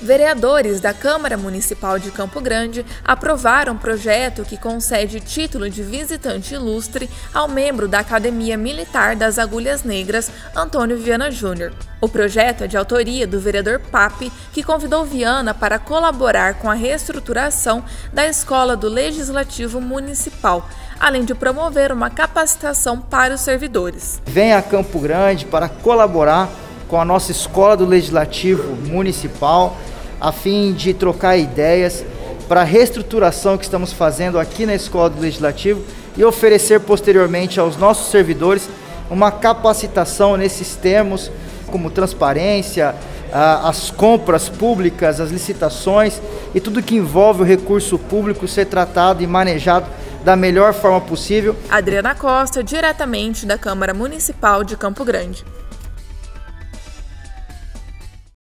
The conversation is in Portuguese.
Vereadores da Câmara Municipal de Campo Grande aprovaram um projeto que concede título de visitante ilustre ao membro da Academia Militar das Agulhas Negras, Antônio Viana Júnior. O projeto é de autoria do vereador Pape, que convidou Viana para colaborar com a reestruturação da Escola do Legislativo Municipal, além de promover uma capacitação para os servidores. Vem a Campo Grande para colaborar com a nossa Escola do Legislativo Municipal, a fim de trocar ideias para a reestruturação que estamos fazendo aqui na Escola do Legislativo e oferecer posteriormente aos nossos servidores uma capacitação nesses termos, como transparência, as compras públicas, as licitações e tudo que envolve o recurso público ser tratado e manejado da melhor forma possível. Adriana Costa, diretamente da Câmara Municipal de Campo Grande.